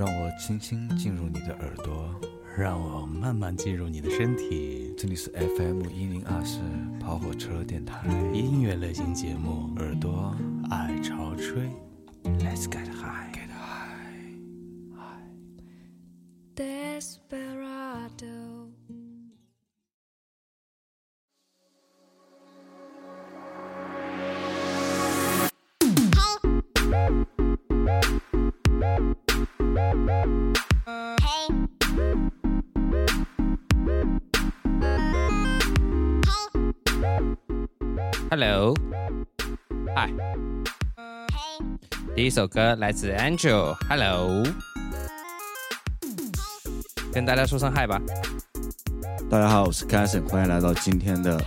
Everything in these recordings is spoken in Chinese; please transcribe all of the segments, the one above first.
让我轻轻进入你的耳朵，让我慢慢进入你的身体。这里是 FM 一零二四跑火车电台。音乐类型节目，耳朵。爱潮吹，Let's get high。Hello，嗨，第一首歌来自 Angel。Hello，跟大家说声嗨吧。大家好，我是 c a s s i n 欢迎来到今天的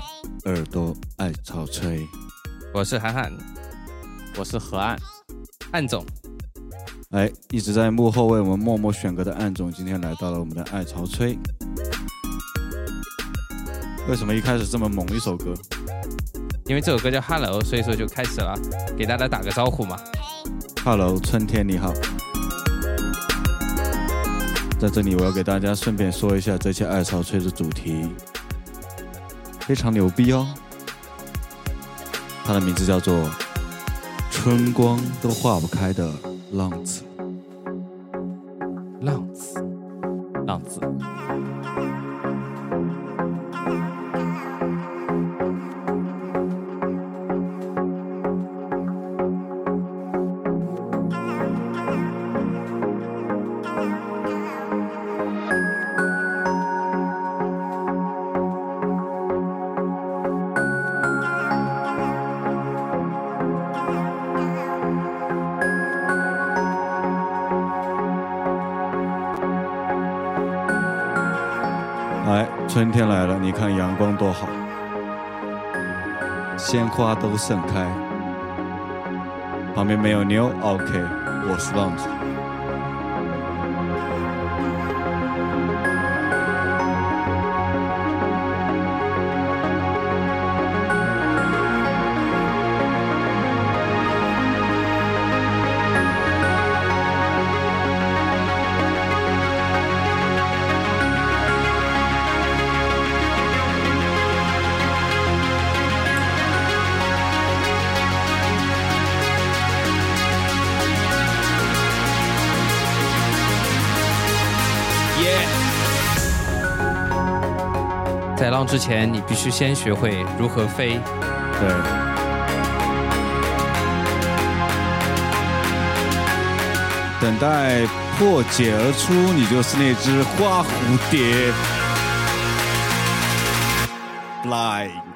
耳朵爱潮吹。我是涵涵，我是何岸，岸总。哎，一直在幕后为我们默默选歌的岸总，今天来到了我们的爱潮吹。为什么一开始这么猛一首歌？因为这首歌叫 Hello，所以说就开始了，给大家打个招呼嘛。Hello，春天你好。在这里我要给大家顺便说一下这期爱潮吹的主题，非常牛逼哦。它的名字叫做《春光都化不开的浪子》。浪子，浪子。阳光多好，鲜花都盛开。旁边没有妞，OK，我是浪子。在浪之前，你必须先学会如何飞。对。等待破茧而出，你就是那只花蝴蝶。Fly。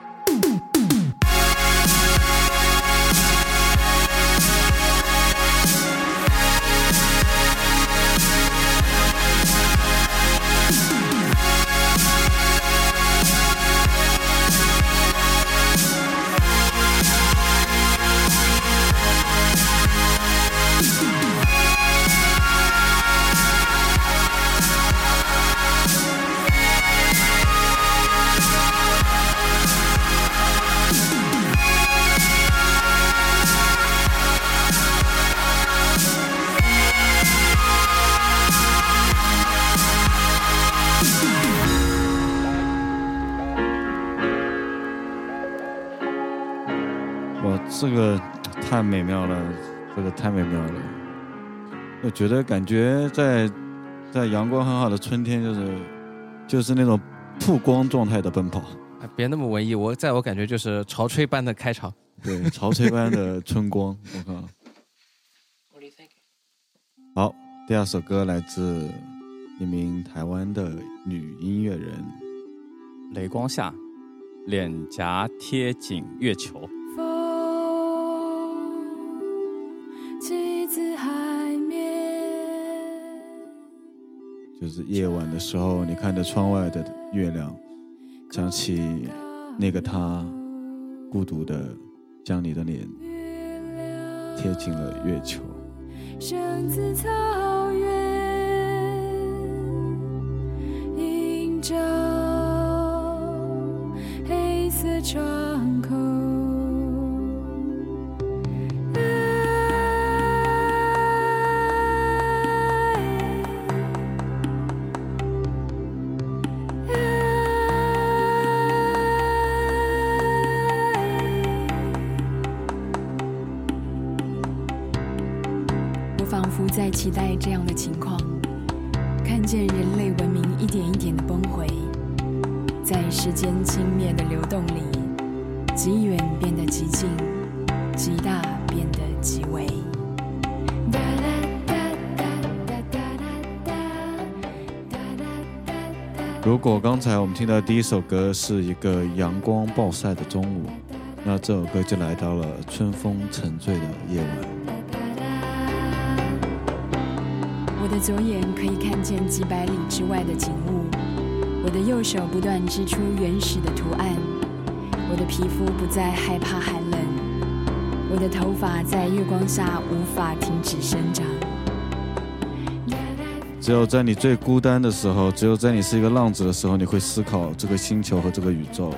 太美妙了，这个太美妙了。我觉得感觉在在阳光很好的春天，就是就是那种曝光状态的奔跑。别那么文艺，我在我感觉就是潮吹般的开场。对，潮吹般的春光。我靠。好，第二首歌来自一名台湾的女音乐人，雷光下，脸颊贴紧月球。就是夜晚的时候，你看着窗外的月亮，想起那个他，孤独的将你的脸贴近了月球。草原，映照黑色窗情况，看见人类文明一点一点的崩毁，在时间轻蔑的流动里，极远变得极近，极大变得极微。如果刚才我们听到第一首歌是一个阳光暴晒的中午，那这首歌就来到了春风沉醉的夜晚。我的左眼可以看见几百里之外的景物，我的右手不断织出原始的图案，我的皮肤不再害怕寒冷，我的头发在月光下无法停止生长。只有在你最孤单的时候，只有在你是一个浪子的时候，你会思考这个星球和这个宇宙。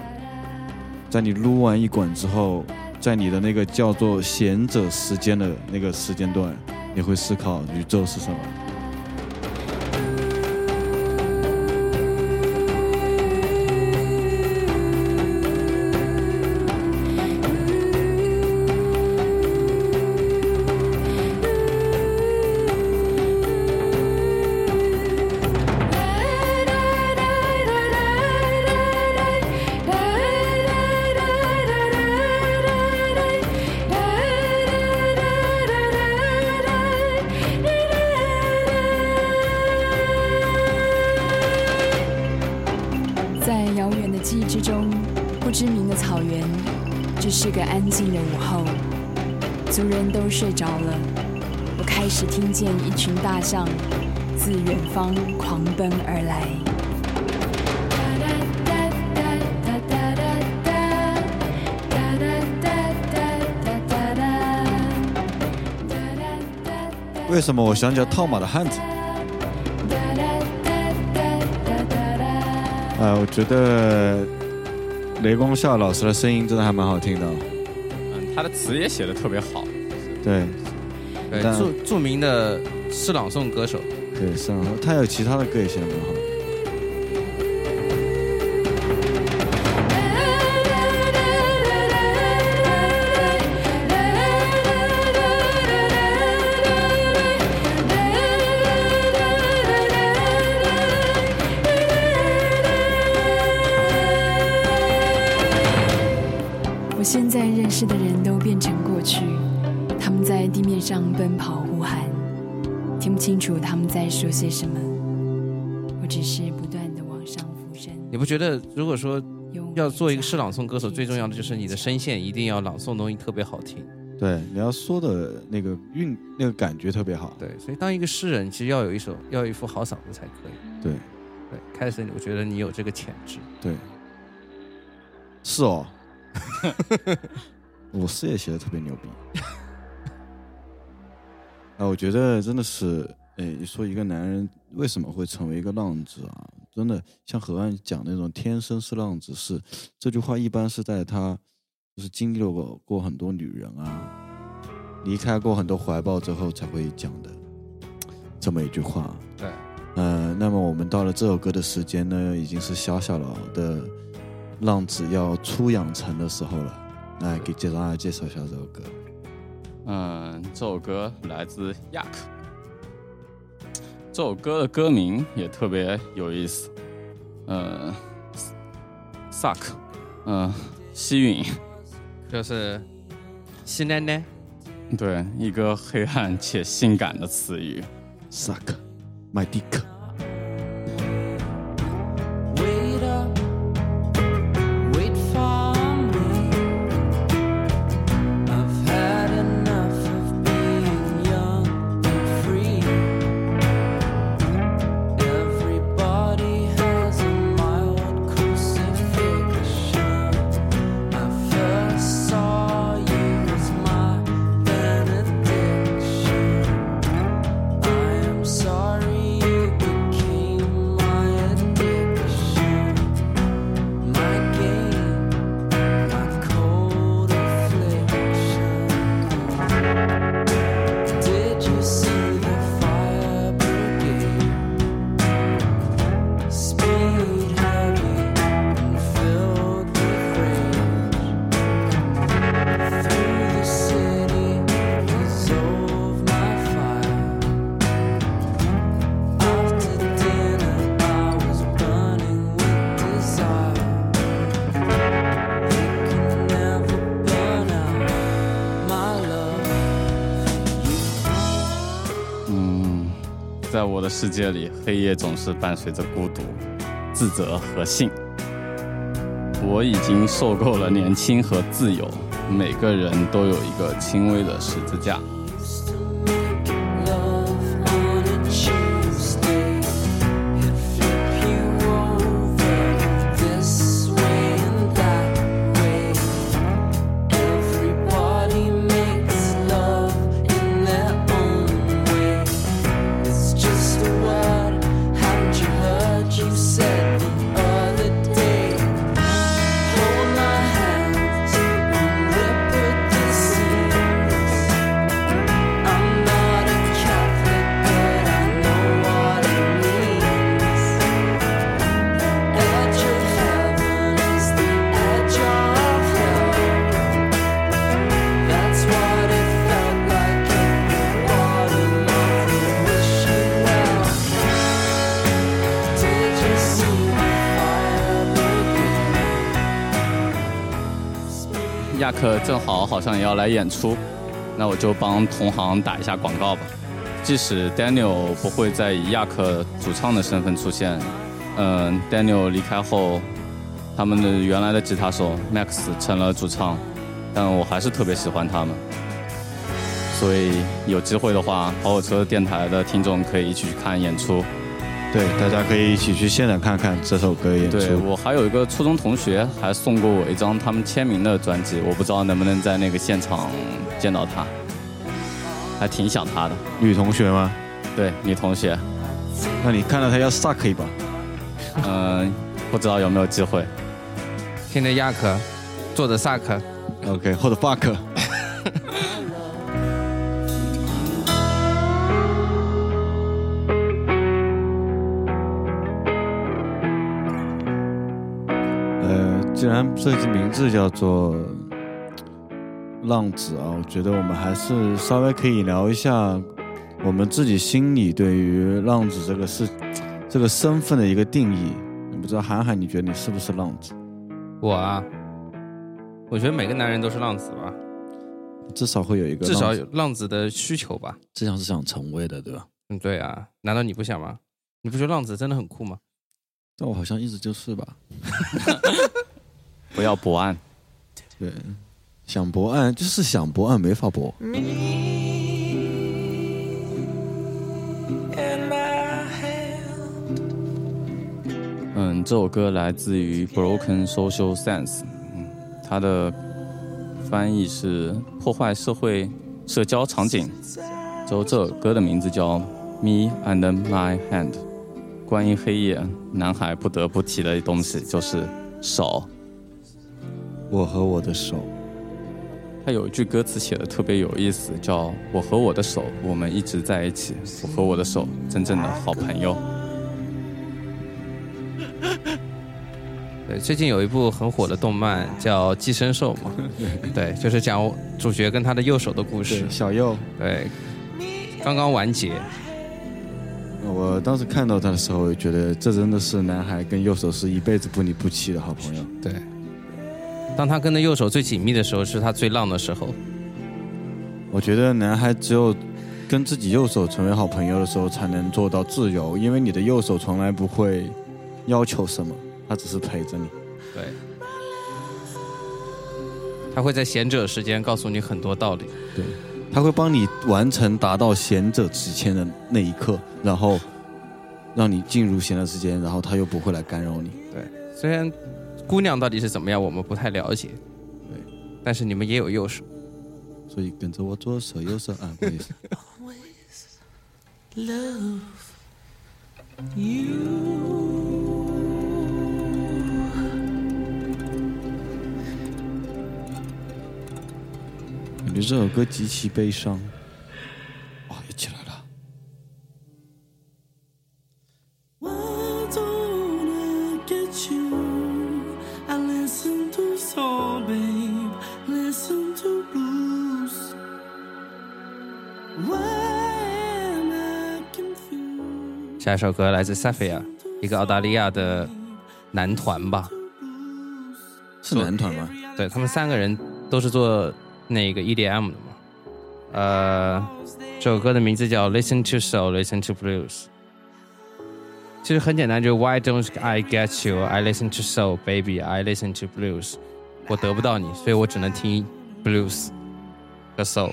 在你撸完一管之后，在你的那个叫做闲者时间的那个时间段，你会思考宇宙是什么。狂奔而来。为什么我想起了套马的汉子？啊，我觉得雷光夏老师的声音真的还蛮好听的。嗯，他的词也写的特别好。对对，那著著名的诗朗诵歌手。对，是啊，他有其他的歌也写的蛮好说些什么。我只是不断的往上浮升。你不觉得，如果说要做一个诗朗诵歌手，最重要的就是你的声线一定要朗诵的东西特别好听。对，你要说的那个韵，那个感觉特别好。对，所以当一个诗人，其实要有一首，要有一副好嗓子才可以。对对，开始我觉得你有这个潜质。对，是哦。我诗也写的特别牛逼。啊，我觉得真的是，哎，你说一个男人为什么会成为一个浪子啊？真的像何岸讲那种“天生是浪子”，是这句话一般是在他就是经历过过很多女人啊，离开过很多怀抱之后才会讲的这么一句话。对，呃，那么我们到了这首歌的时间呢，已经是小小老的浪子要出养成的时候了。来给介绍大家介绍一下这首歌。嗯，这首歌来自 Yak。这首歌的歌名也特别有意思，呃，suck，嗯，吸吮，就是吸奶奶。对，一个黑暗且性感的词语。Suck my dick。在我的世界里，黑夜总是伴随着孤独、自责和性。我已经受够了年轻和自由，每个人都有一个轻微的十字架。克正好好像也要来演出，那我就帮同行打一下广告吧。即使 Daniel 不会再以亚克主唱的身份出现，嗯，Daniel 离开后，他们的原来的吉他手 Max 成了主唱，但我还是特别喜欢他们。所以有机会的话，跑火车电台的听众可以一起去看演出。对，大家可以一起去现场看看这首歌演对。我还有一个初中同学还送过我一张他们签名的专辑，我不知道能不能在那个现场见到他，还挺想他的。女同学吗？对，女同学，那你看到她要 suck 一把。嗯、不知道有没有机会。听着亚克，坐着 suck。OK，或者 fuck。既然设计名字叫做浪子啊，我觉得我们还是稍微可以聊一下我们自己心里对于浪子这个事这个身份的一个定义。你不知道涵涵，你觉得你是不是浪子？我啊，我觉得每个男人都是浪子吧，至少会有一个，至少有浪子的需求吧。至少是想成为的，对吧？嗯，对啊，难道你不想吗？你不觉得浪子真的很酷吗？但我好像一直就是吧。不要博爱，对，想博爱就是想博爱，没法博。And my hand. 嗯，这首歌来自于 Broken Social Sense，嗯，它的翻译是破坏社会社交场景。之后这首歌的名字叫《Me and My Hand》。关于黑夜，男孩不得不提的东西就是手。我和我的手，他有一句歌词写的特别有意思，叫“我和我的手，我们一直在一起。我和我的手，真正的好朋友。对，最近有一部很火的动漫叫《寄生兽》嘛，对，就是讲主角跟他的右手的故事，。小右。对，刚刚完结。我当时看到他的时候，我就觉得这真的是男孩跟右手是一辈子不离不弃的好朋友。对，当他跟他右手最紧密的时候，是他最浪的时候。我觉得男孩只有跟自己右手成为好朋友的时候，才能做到自由，因为你的右手从来不会要求什么，他只是陪着你。对，他会在贤者时间告诉你很多道理。对，他会帮你完成达到贤者之前的那一刻，然后让你进入贤者之间，然后他又不会来干扰你。对，虽然姑娘到底是怎么样，我们不太了解。对，但是你们也有右手。所以跟着我左手右手啊，不好意思。love you. 感觉这首歌极其悲伤。下一首歌来自 Safia，一个澳大利亚的男团吧。是男团吗？对他们三个人都是做那个 EDM 的嘛。呃，这首歌的名字叫《Listen to Soul, Listen to Blues》。其实很简单，就是 Why don't I get you? I listen to soul, baby. I listen to blues. 我得不到你，所以我只能听 blues 和 soul。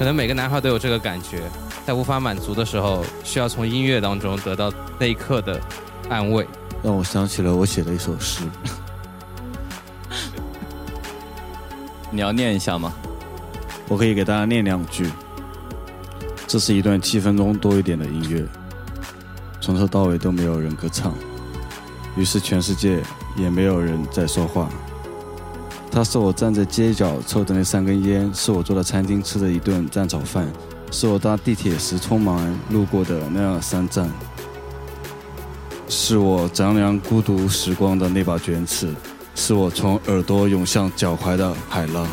可能每个男孩都有这个感觉，在无法满足的时候，需要从音乐当中得到那一刻的安慰。让我想起了我写的一首诗。你要念一下吗？我可以给大家念两句。这是一段七分钟多一点的音乐，从头到尾都没有人歌唱，于是全世界也没有人在说话。它是我站在街角抽的那三根烟，是我坐在餐厅吃的一顿蛋炒饭，是我搭地铁时匆忙路过的那样三站，是我丈量孤独时光的那把卷尺，是我从耳朵涌向脚踝的海浪。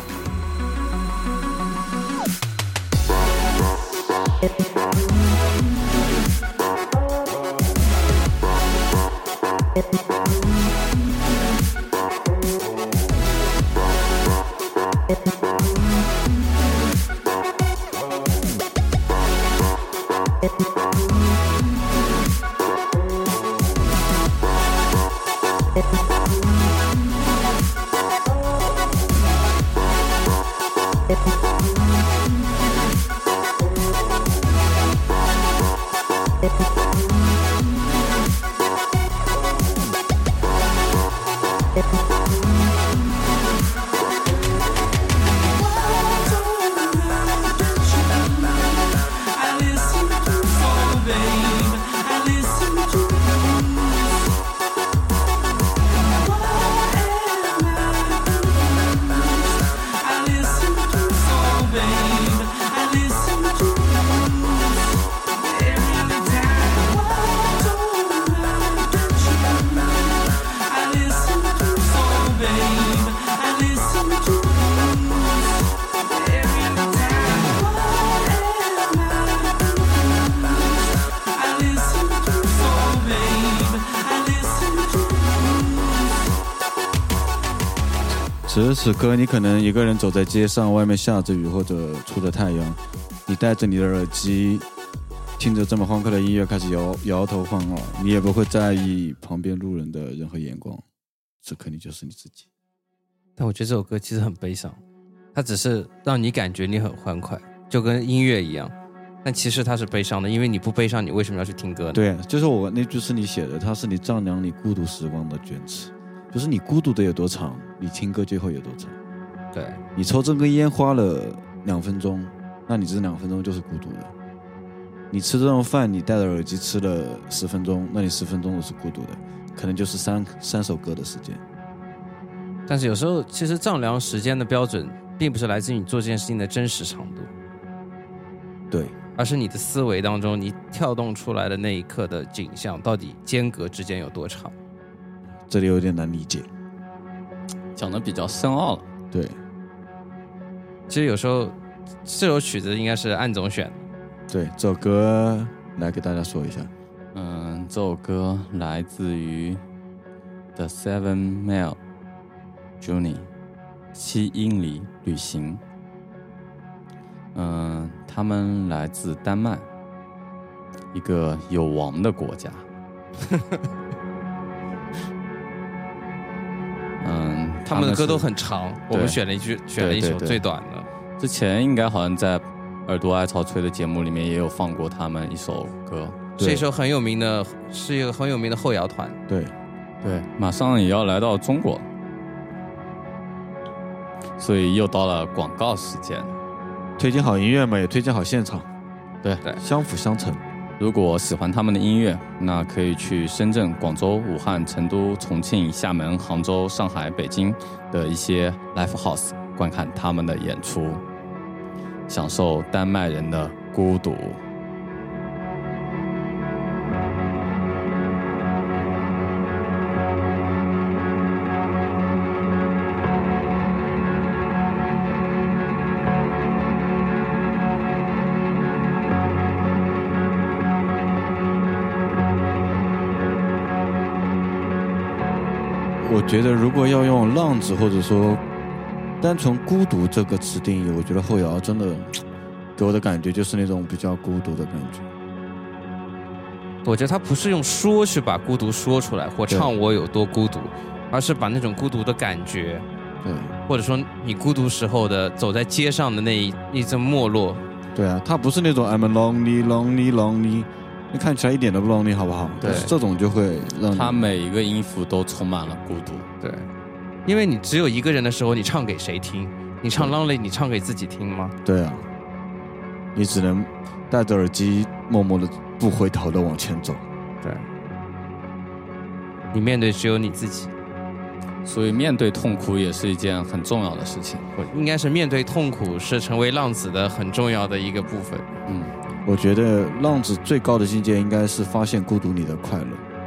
此时此刻，你可能一个人走在街上，外面下着雨或者出着太阳，你戴着你的耳机，听着这么欢快的音乐，开始摇摇头晃脑，你也不会在意旁边路人的任何眼光，此刻你就是你自己。但我觉得这首歌其实很悲伤，它只是让你感觉你很欢快，就跟音乐一样。但其实它是悲伤的，因为你不悲伤，你为什么要去听歌呢？对，就是我那句是你写的，它是你丈量你孤独时光的卷尺，就是你孤独的有多长，你听歌就会有多长。对，你抽这根烟花了两分钟，那你这两分钟就是孤独的。你吃这顿饭，你戴着耳机吃了十分钟，那你十分钟都是孤独的，可能就是三三首歌的时间。但是有时候其实丈量时间的标准，并不是来自于你做这件事情的真实长度，对，而是你的思维当中你跳动出来的那一刻的景象，到底间隔之间有多长？这里有点难理解。讲的比较深奥了。对，其实有时候这首曲子应该是安总选的，对，这首歌来给大家说一下。嗯，这首歌来自于 The Seven Mile Journey 七英里旅行。嗯，他们来自丹麦，一个有王的国家。他们的歌都很长，我们选了一句，选了一首最短的。之前应该好像在耳朵爱潮吹的节目里面也有放过他们一首歌。对是一首很有名的，是一个很有名的后摇团。对，对，马上也要来到中国，所以又到了广告时间。推荐好音乐嘛，也推荐好现场，对对相辅相成。如果喜欢他们的音乐，那可以去深圳、广州、武汉、成都、重庆、厦门、杭州、上海、北京的一些 live house 观看他们的演出，享受丹麦人的孤独。我觉得如果要用浪子或者说单纯孤独这个词定义，我觉得后摇真的给我的感觉就是那种比较孤独的感觉。我觉得他不是用说去把孤独说出来，或唱我有多孤独，而是把那种孤独的感觉，对或者说你孤独时候的走在街上的那一一阵没落，对啊，他不是那种 I'm lonely lonely lonely，你看起来一点都不 lonely 好不好？对但是这种就会让他每一个音符都充满了孤独。对，因为你只有一个人的时候，你唱给谁听？你唱 lonely，你唱给自己听吗？对啊，你只能戴着耳机默默的不回头的往前走。对，你面对只有你自己，所以面对痛苦也是一件很重要的事情。不应该是面对痛苦是成为浪子的很重要的一个部分。嗯，我觉得浪子最高的境界应该是发现孤独里的快乐。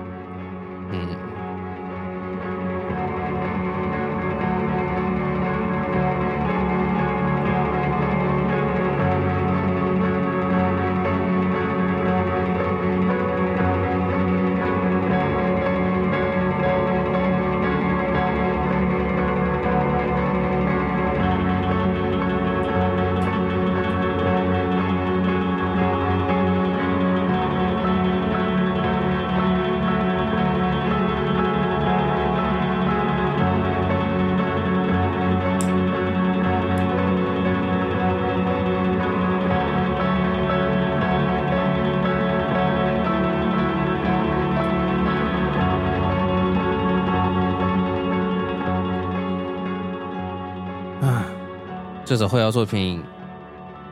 这首后摇作品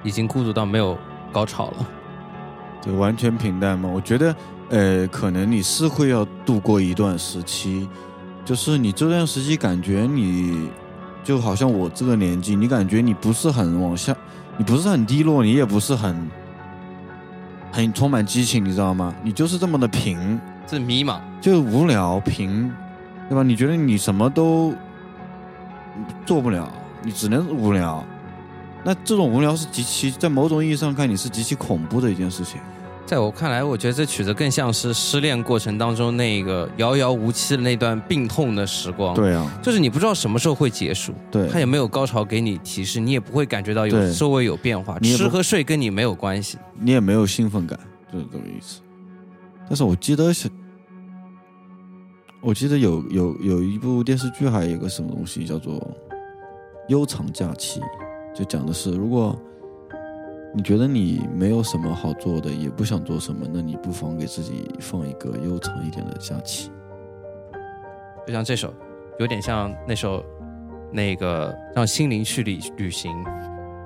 已经孤独到没有高潮了。对，完全平淡嘛。我觉得，呃，可能你是会要度过一段时期，就是你这段时期感觉你，就好像我这个年纪，你感觉你不是很往下，你不是很低落，你也不是很很充满激情，你知道吗？你就是这么的平，这迷茫，就无聊平，对吧？你觉得你什么都做不了，你只能无聊。那这种无聊是极其，在某种意义上看，你是极其恐怖的一件事情。在我看来，我觉得这曲子更像是失恋过程当中那个遥遥无期的那段病痛的时光。，对啊，就是你不知道什么时候会结束，对，它也没有高潮给你提示，你也不会感觉到有对周围有变化，吃和睡跟你没有关系。你也没有兴奋感，就是这个意思。但是我记得是，我记得有有有一部电视剧，还有一个什么东西叫做《悠长假期》，就讲的是，如果你觉得你没有什么好做的，也不想做什么，那你不妨给自己放一个悠长一点的假期。就像这首，有点像那首那个让心灵去旅旅行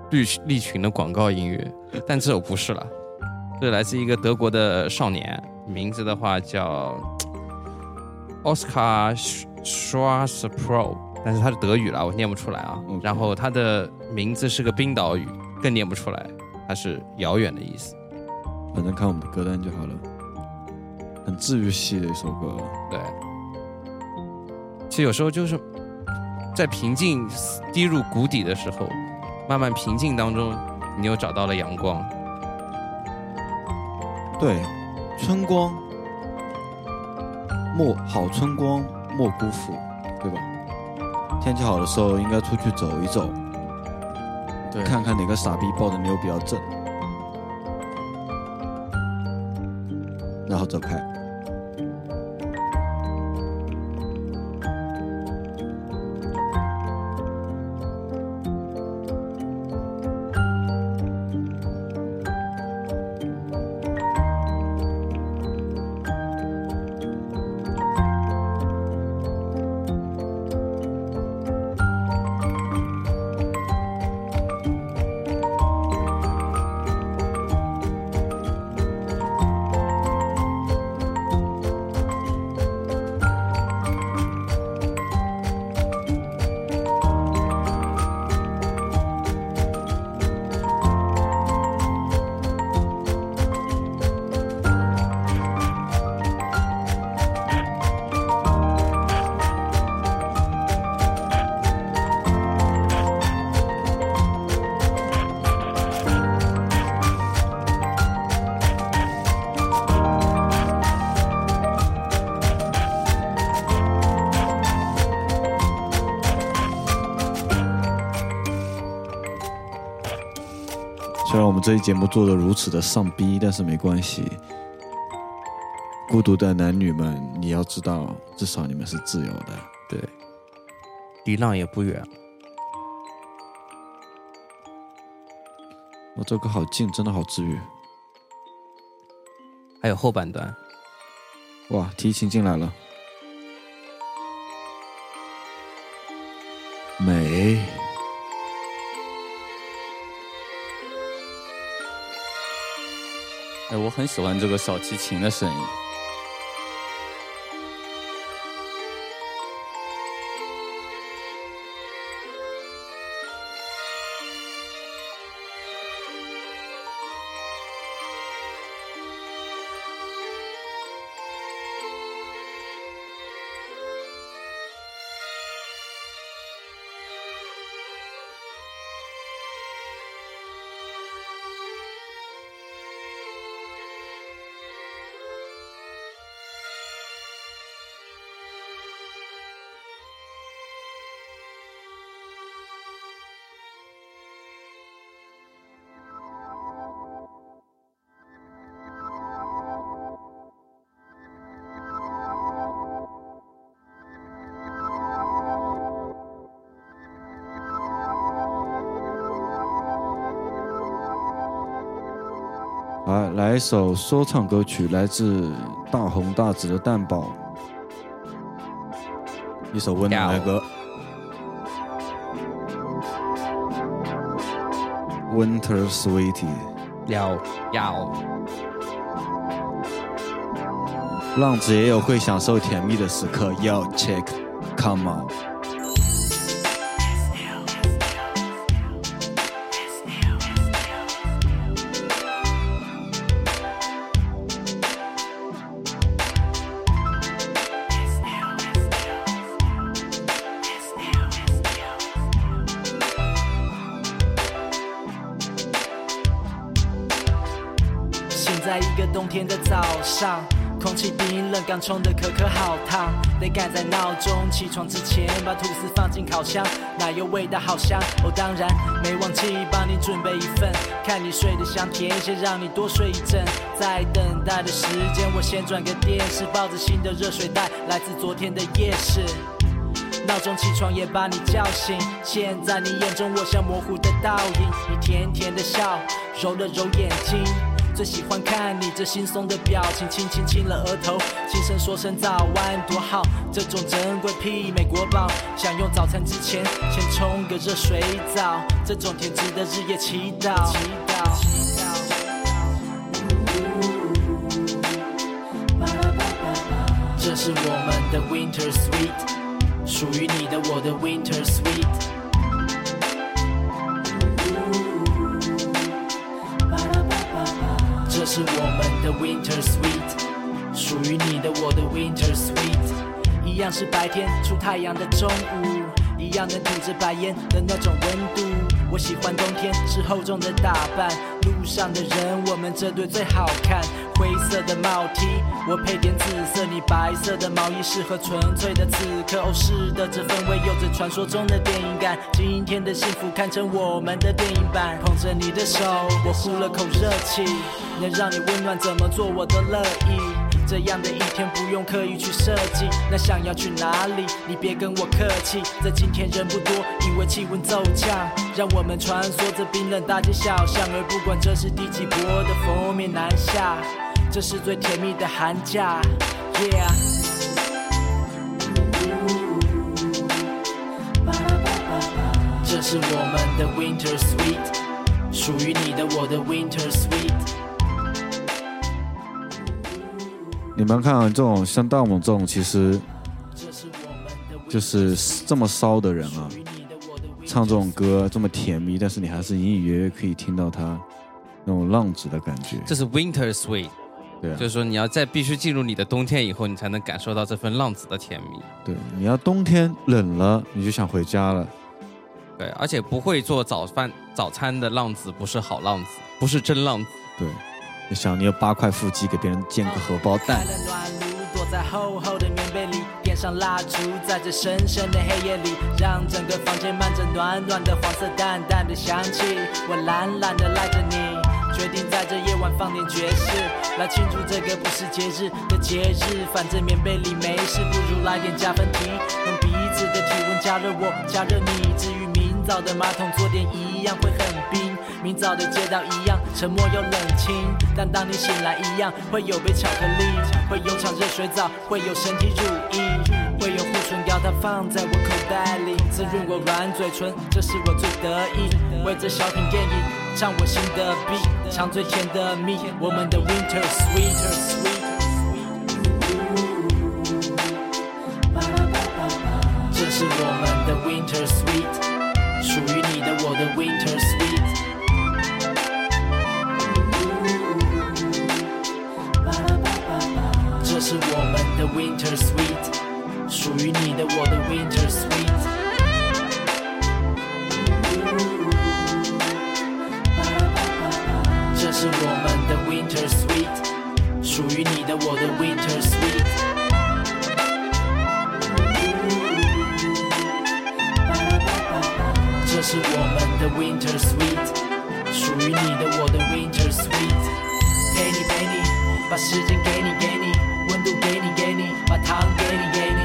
绿利群的广告音乐，但这首不是了，这来自一个德国的少年，名字的话叫 Oscar Schwarzpro，但是它是德语了，我念不出来啊。然后它的名字是个冰岛语，更念不出来，它是遥远的意思。反正看我们的歌单就好了，很治愈系的一首歌。对，其实有时候就是在平静低入谷底的时候，慢慢平静当中，你又找到了阳光。对，春光莫好春光莫辜负，对吧？天气好的时候应该出去走一走，对，看看哪个傻逼抱的妞比较正，然后走开。这一节目做的如此的上逼，但是没关系。孤独的男女们，你要知道，至少你们是自由的。对，离浪也不远。我这歌好近，真的好治愈。还有后半段，哇，提琴进来了，哎，我很喜欢这个小提琴的声音。来，一首说唱歌曲，来自大红大紫的蛋堡，一首温暖的歌，《Winter Sweetie》。要要浪子也有会享受甜蜜的时刻，要 check come on。上，空气冰冷，刚冲的可可好烫，得赶在闹钟起床之前把吐司放进烤箱，奶油味道好香。哦，当然没忘记帮你准备一份，看你睡得香甜，先让你多睡一阵。在等待的时间，我先转个电视，抱着新的热水袋，来自昨天的夜市。闹钟起床也把你叫醒，现在你眼中我像模糊的倒影，你甜甜的笑，揉了揉眼睛。最喜欢看你这惺忪的表情，轻轻亲了额头，轻声说声早安，多好。这种珍贵媲美国宝，想用早餐之前先冲个热水澡，这种甜值得日夜。祈祷祈祷这是我们的 Winter Sweet，属于你的我的 Winter Sweet。是我们的 Winter Sweet，属于你的我的 Winter Sweet，一样是白天出太阳的中午，一样能吐着白烟的那种温度。我喜欢冬天是厚重的打扮，路上的人我们这对最好看。灰色的帽 T，我配点紫色，你白色的毛衣适合纯粹的此刻。哦，是的，这氛围有着传说中的电影感。今天的幸福堪称我们的电影版。捧着你的手，我呼了口热气，能让你温暖，怎么做我都乐意。这样的一天不用刻意去设计，那想要去哪里？你别跟我客气。在今天人不多，因为气温骤降，让我们穿梭在冰冷大街小巷，而不管这是第几波的封面南下，这是最甜蜜的寒假。Yeah。这是我们的 Winter Sweet，属于你的我的 Winter Sweet。你们看、啊，这种像大猛这种，其实就是这么骚的人啊，唱这种歌这么甜蜜，但是你还是隐隐约约可以听到他那种浪子的感觉。这是 Winter Sweet，对啊就是说你要在必须进入你的冬天以后，你才能感受到这份浪子的甜蜜。对，你要冬天冷了，你就想回家了。对，而且不会做早饭早餐的浪子不是好浪子，不是真浪子。对，你想你有八块腹肌，给别人煎个荷包蛋开，了暖炉，躲在厚厚的棉被里，点上蜡烛，在这深深的黑夜里，让整个房间漫着暖暖的黄色淡淡的香气。我懒懒的赖着你，决定在这夜晚放点爵士，来庆祝这个不是节日的节日。反正棉被里没事，不如来点加分题，用彼此的体温加热我，加热你。至于明早的马桶坐垫一样会很冰，明早的街道一样沉默又冷清。但当你醒来一样，会有杯巧克力，会有场热水澡，会有身体乳液，会有护唇膏，它放在我口袋里，滋润我软嘴唇，这是我最得意。为这小品电影唱我新的 beat，尝最甜的蜜，我们的 winter sweet。这是我们的 winter sweet，属于你的我的 winter 是我们的 winter sweet，属于你的我的 winter sweet。这是我们的 winter sweet，属于你的我的 winter sweet。这是我们的 winter sweet，属于你的我的 winter sweet。陪你陪你，把时间给你给你，温度给你给你，把 糖给你给你。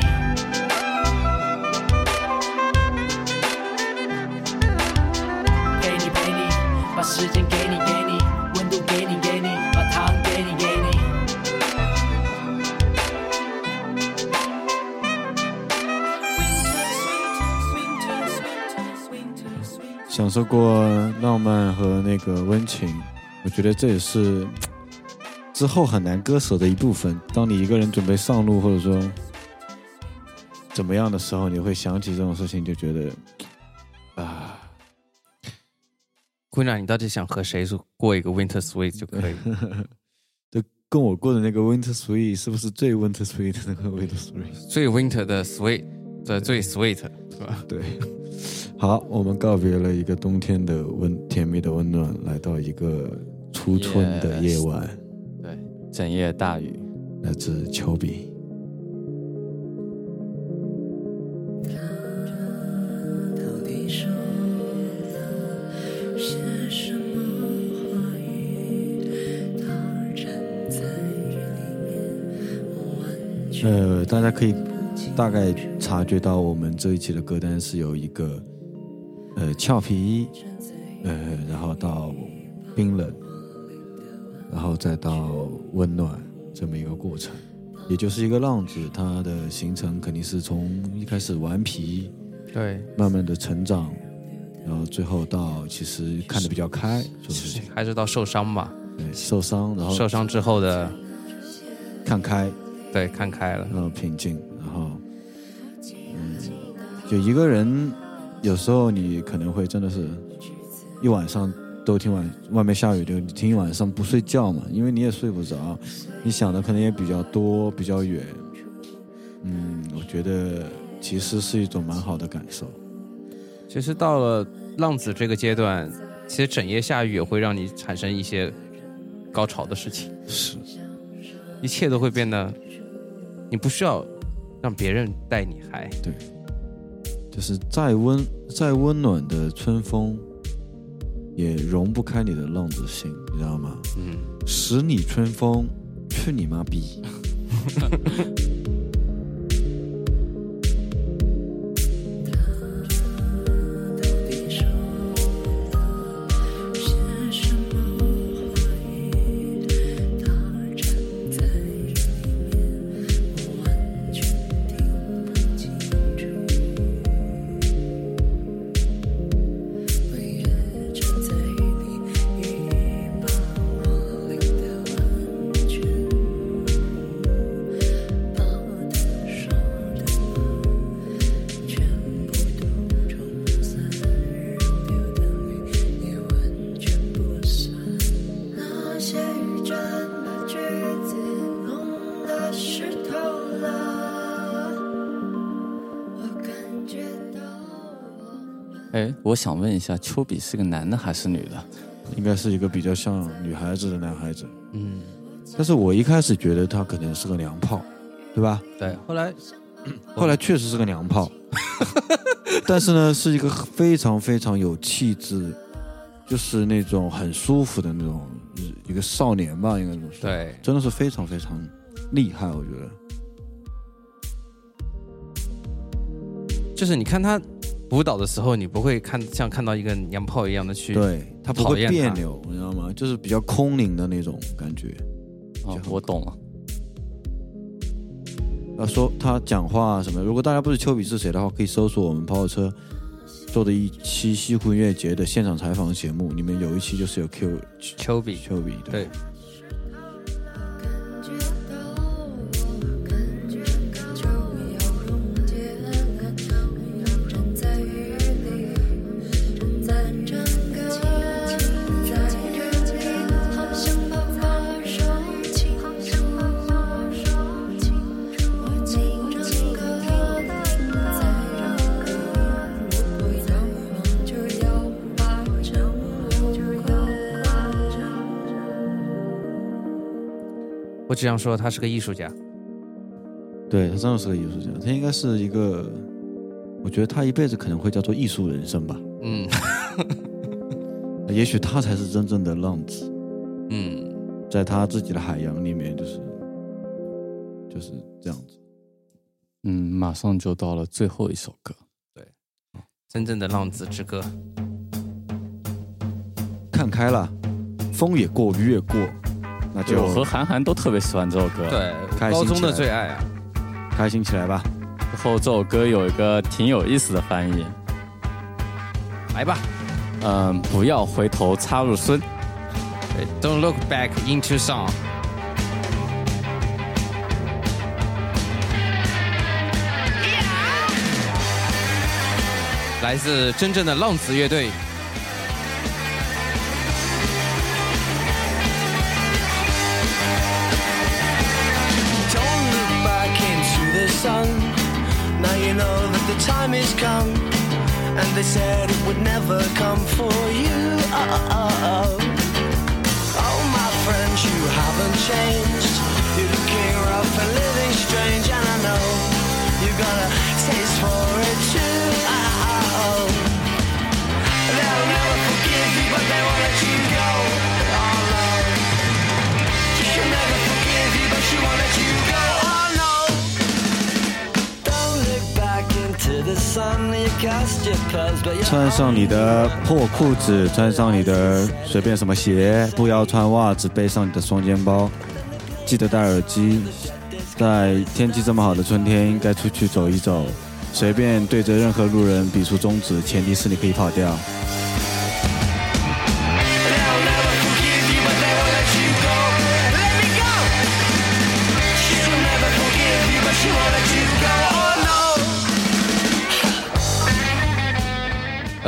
陪你陪你，把时间给你给你，温度给你给你，把糖给你给你。享受过浪漫和那个温情，我觉得这也是之后很难割舍的一部分。当你一个人准备上路，或者说怎么样的时候，你会想起这种事情，就觉得啊，姑娘，你到底想和谁过一个 winter sweet 就可以？就跟我过的那个 Winter Sweet 是不是最 Winter Sweet 的那个 Winter Sweet？最 winter 的 sweet 的最 sweet 是吧？对，好，我们告别了一个冬天的温甜蜜的温暖，来到一个初春的夜晚，对，整夜大雨。来自丘比。到底说了些什么话语？他站在雨里面，我完全呃，大家可以大概察觉到，我们这一期的歌单是有一个呃俏皮，呃，然后到冰冷，然后再到温暖这么一个过程，也就是一个浪子，他的形成肯定是从一开始顽皮，对，慢慢的成长，然后最后到其实看得比较开，做事情，还是到受伤吧。对，受伤，然后受伤之后的，看开，对，看开了。然后平静，然后，嗯，就一个人，有时候你可能会真的是，一晚上都听晚，外面下雨就听一晚上不睡觉嘛，因为你也睡不着，你想的可能也比较多，比较远，嗯，我觉得其实是一种蛮好的感受，其实到了浪子这个阶段，其实整夜下雨也会让你产生一些高潮的事情，是，一切都会变得，你不需要让别人带你嗨。对。就是再温再温暖的春风，也融不开你的浪子心，你知道吗？嗯，十里春风，去你妈逼！我想问一下，丘比是个男的还是女的？应该是一个比较像女孩子的男孩子，嗯，但是我一开始觉得他可能是个娘炮，对吧？对。后来 后来确实是个娘炮，但是呢，是一个非常非常有气质、就是那种很舒服的那种一个少年吧，应该这么说。，对，真的是非常非常厉害，我觉得。就是你看他舞蹈的时候，你不会看像看到一个娘炮一样的去，对他不会讨厌他别扭，你知道吗？就是比较空灵的那种感觉。哦我懂了。啊，说他讲话什么，如果大家不知丘比是谁的话，可以搜索我们跑跑车做的一期西湖音乐节的现场采访节目，里面有一期就是有 Q 丘比，丘比的。对，我只想说他是个艺术家。对他真的是个艺术家，他应该是一个，我觉得他一辈子可能会叫做艺术人生吧。嗯 也许他才是真正的浪子，嗯，在他自己的海洋里面，就是就是这样子。嗯，马上就到了最后一首歌。对真正的浪子之歌。看开了，风也过，雨也过，那就就我和韩寒都特别喜欢这首歌。，对，开心高中的最爱啊。开心起来吧。然后这首歌有一个挺有意思的翻译，来吧，嗯，不要回头插入孙。对，Don't look back into song。来自真正的浪子乐队。The time has come. And they said it would never come for you. Oh, oh, oh, oh. My friend, you haven't changed. You're looking rough and living strange. And I know you got a taste for it too. Oh, oh, oh. They'll never forgive you, but they won't let you go. Oh, no. She'll never forgive you, but she won't let you go. 穿上你的破裤子，穿上你的随便什么鞋，不要穿袜子，背上你的双肩包，记得戴耳机。在天气这么好的春天，应该出去走一走，随便对着任何路人比出中指，前提是你可以跑掉。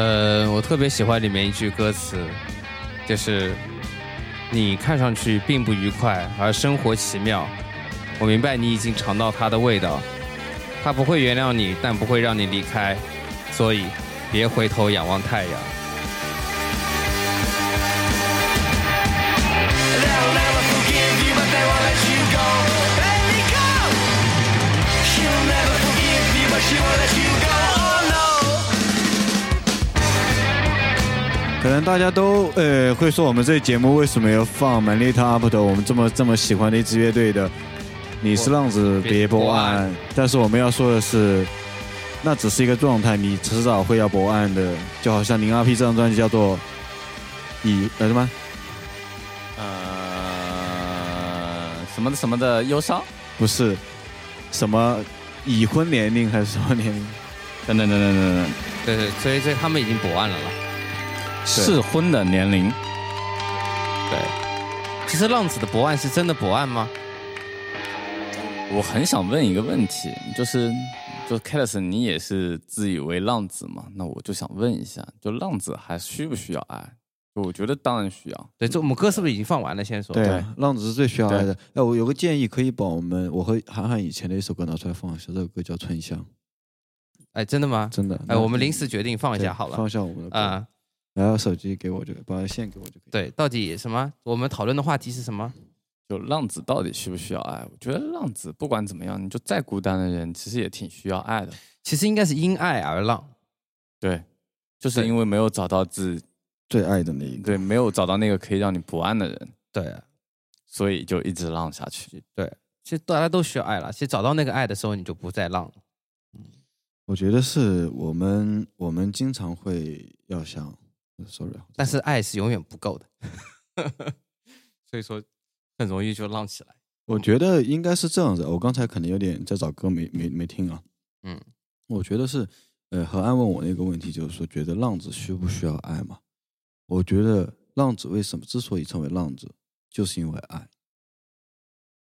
呃，我特别喜欢里面一句歌词，就是你看上去并不愉快，而生活奇妙。我明白你已经尝到它的味道，它不会原谅你，但不会让你离开，所以别回头仰望太阳。可能大家都呃会说我们这节目为什么要放《Manli Top》的我们这么这么喜欢的一支乐队的《你是浪子别博案》，但是我们要说的是，那只是一个状态，你迟早会要博案的，就好像零二 P 这张专辑叫做以呃什么呃，什么的什么的忧伤，不是什么已婚年龄还是什么年龄？等等等等等等，对对，所以所以他们已经博案了啦。适婚的年龄。对，其实浪子的博爱是真的博爱吗？我很想问一个问题，就是，就 k a l l s 你也是自以为浪子嘛？那我就想问一下，就浪子还需不需要爱？我觉得当然需要。对，这我们歌是不是已经放完了？先说。对啊，浪子是最需要爱的。哎，我有个建议，可以把我们我和涵涵以前的一首歌拿出来放一下，这首歌叫《春香》，哎，真的吗？真的。哎，我们临时决定放一下好了。放一下我们的歌。啊、然后手机给我就把线给我就可以。对，到底什么？我们讨论的话题是什么？就浪子到底需不需要爱？我觉得浪子不管怎么样，你就再孤单的人，其实也挺需要爱的。其实应该是因爱而浪。对，就是因为没有找到自最爱的那一个。对，没有找到那个可以让你不安的人，对啊，所以就一直浪下去。对，其实大家都需要爱了。其实找到那个爱的时候，你就不再浪了。我觉得是我们我们经常会要想，sorry，啊但是爱是永远不够的，所以说很容易就浪起来。我觉得应该是这样子。我刚才可能有点在找歌没没没听啊。嗯，我觉得是，呃，何安问我那个问题，就是说，觉得浪子需不需要爱嘛？我觉得浪子为什么之所以成为浪子，就是因为爱。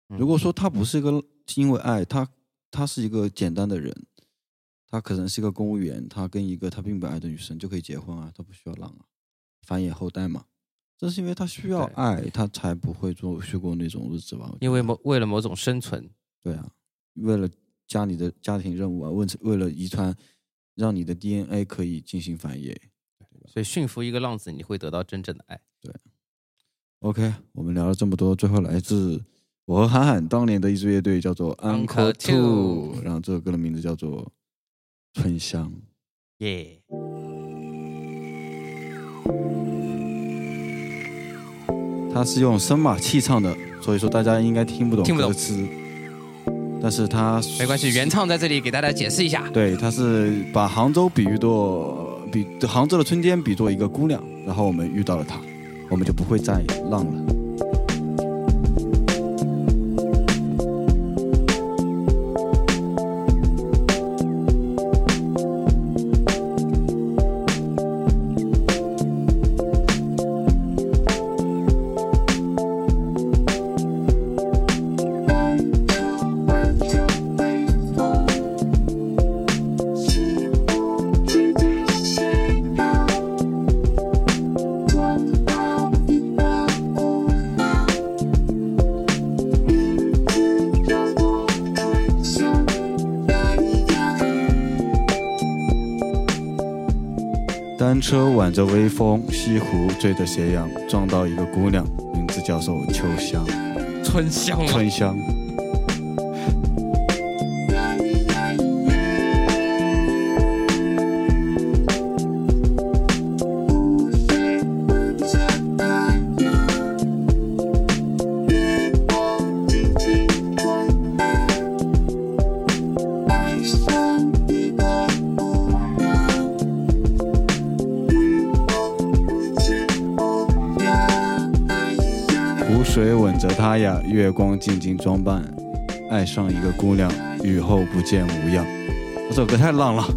嗯如果说他不是一个因为爱，他他是一个简单的人，他可能是一个公务员，他跟一个他并不爱的女生就可以结婚啊，他不需要浪啊，繁衍后代嘛。正是因为他需要爱，他才不会做去过那种日子吧？因为某为了某种生存，对啊，为了家里的家庭任务啊，为为了遗传，让你的 DNA 可以进行繁衍。所以驯服一个浪子，你会得到真正的爱。对 OK，我们聊了这么多，最后来自我和韩寒当年的一支乐队叫做 Uncle Two，Two 然后这首歌的名字叫做《春香》。耶、它是用声马器唱的，所以说大家应该听不懂听不懂歌词。但是它没关系，原唱在这里给大家解释一下。对，它是把杭州比喻作比杭州的春天比作一个姑娘，然后我们遇到了她，我们就不会再浪了。车挽着微风，西湖追着斜阳，撞到一个姑娘，名字叫做秋香、春香？春香。月光静静装扮，爱上一个姑娘，雨后不见模样。这首歌太浪了。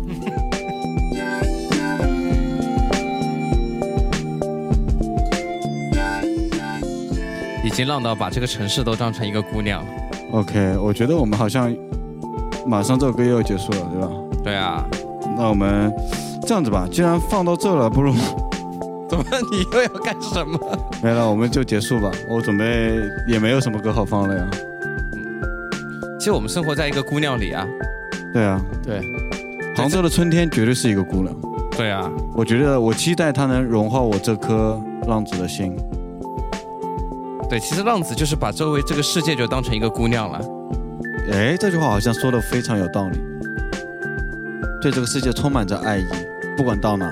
已经浪到把这个城市都当成一个姑娘了。OK，我觉得我们好像马上这首歌又要结束了，对吧？对啊，那我们这样子吧，既然放到这了，不如怎 么你又要干什么？没了，我们就结束吧。我准备也没有什么歌好放了呀。嗯其实我们生活在一个姑娘里啊。对啊，对，杭州的春天绝对是一个姑娘。对啊，我觉得我期待她能融化我这颗浪子的心。对，其实浪子就是把周围这个世界就当成一个姑娘了。哎，这句话好像说的非常有道理。对这个世界充满着爱意，不管到哪，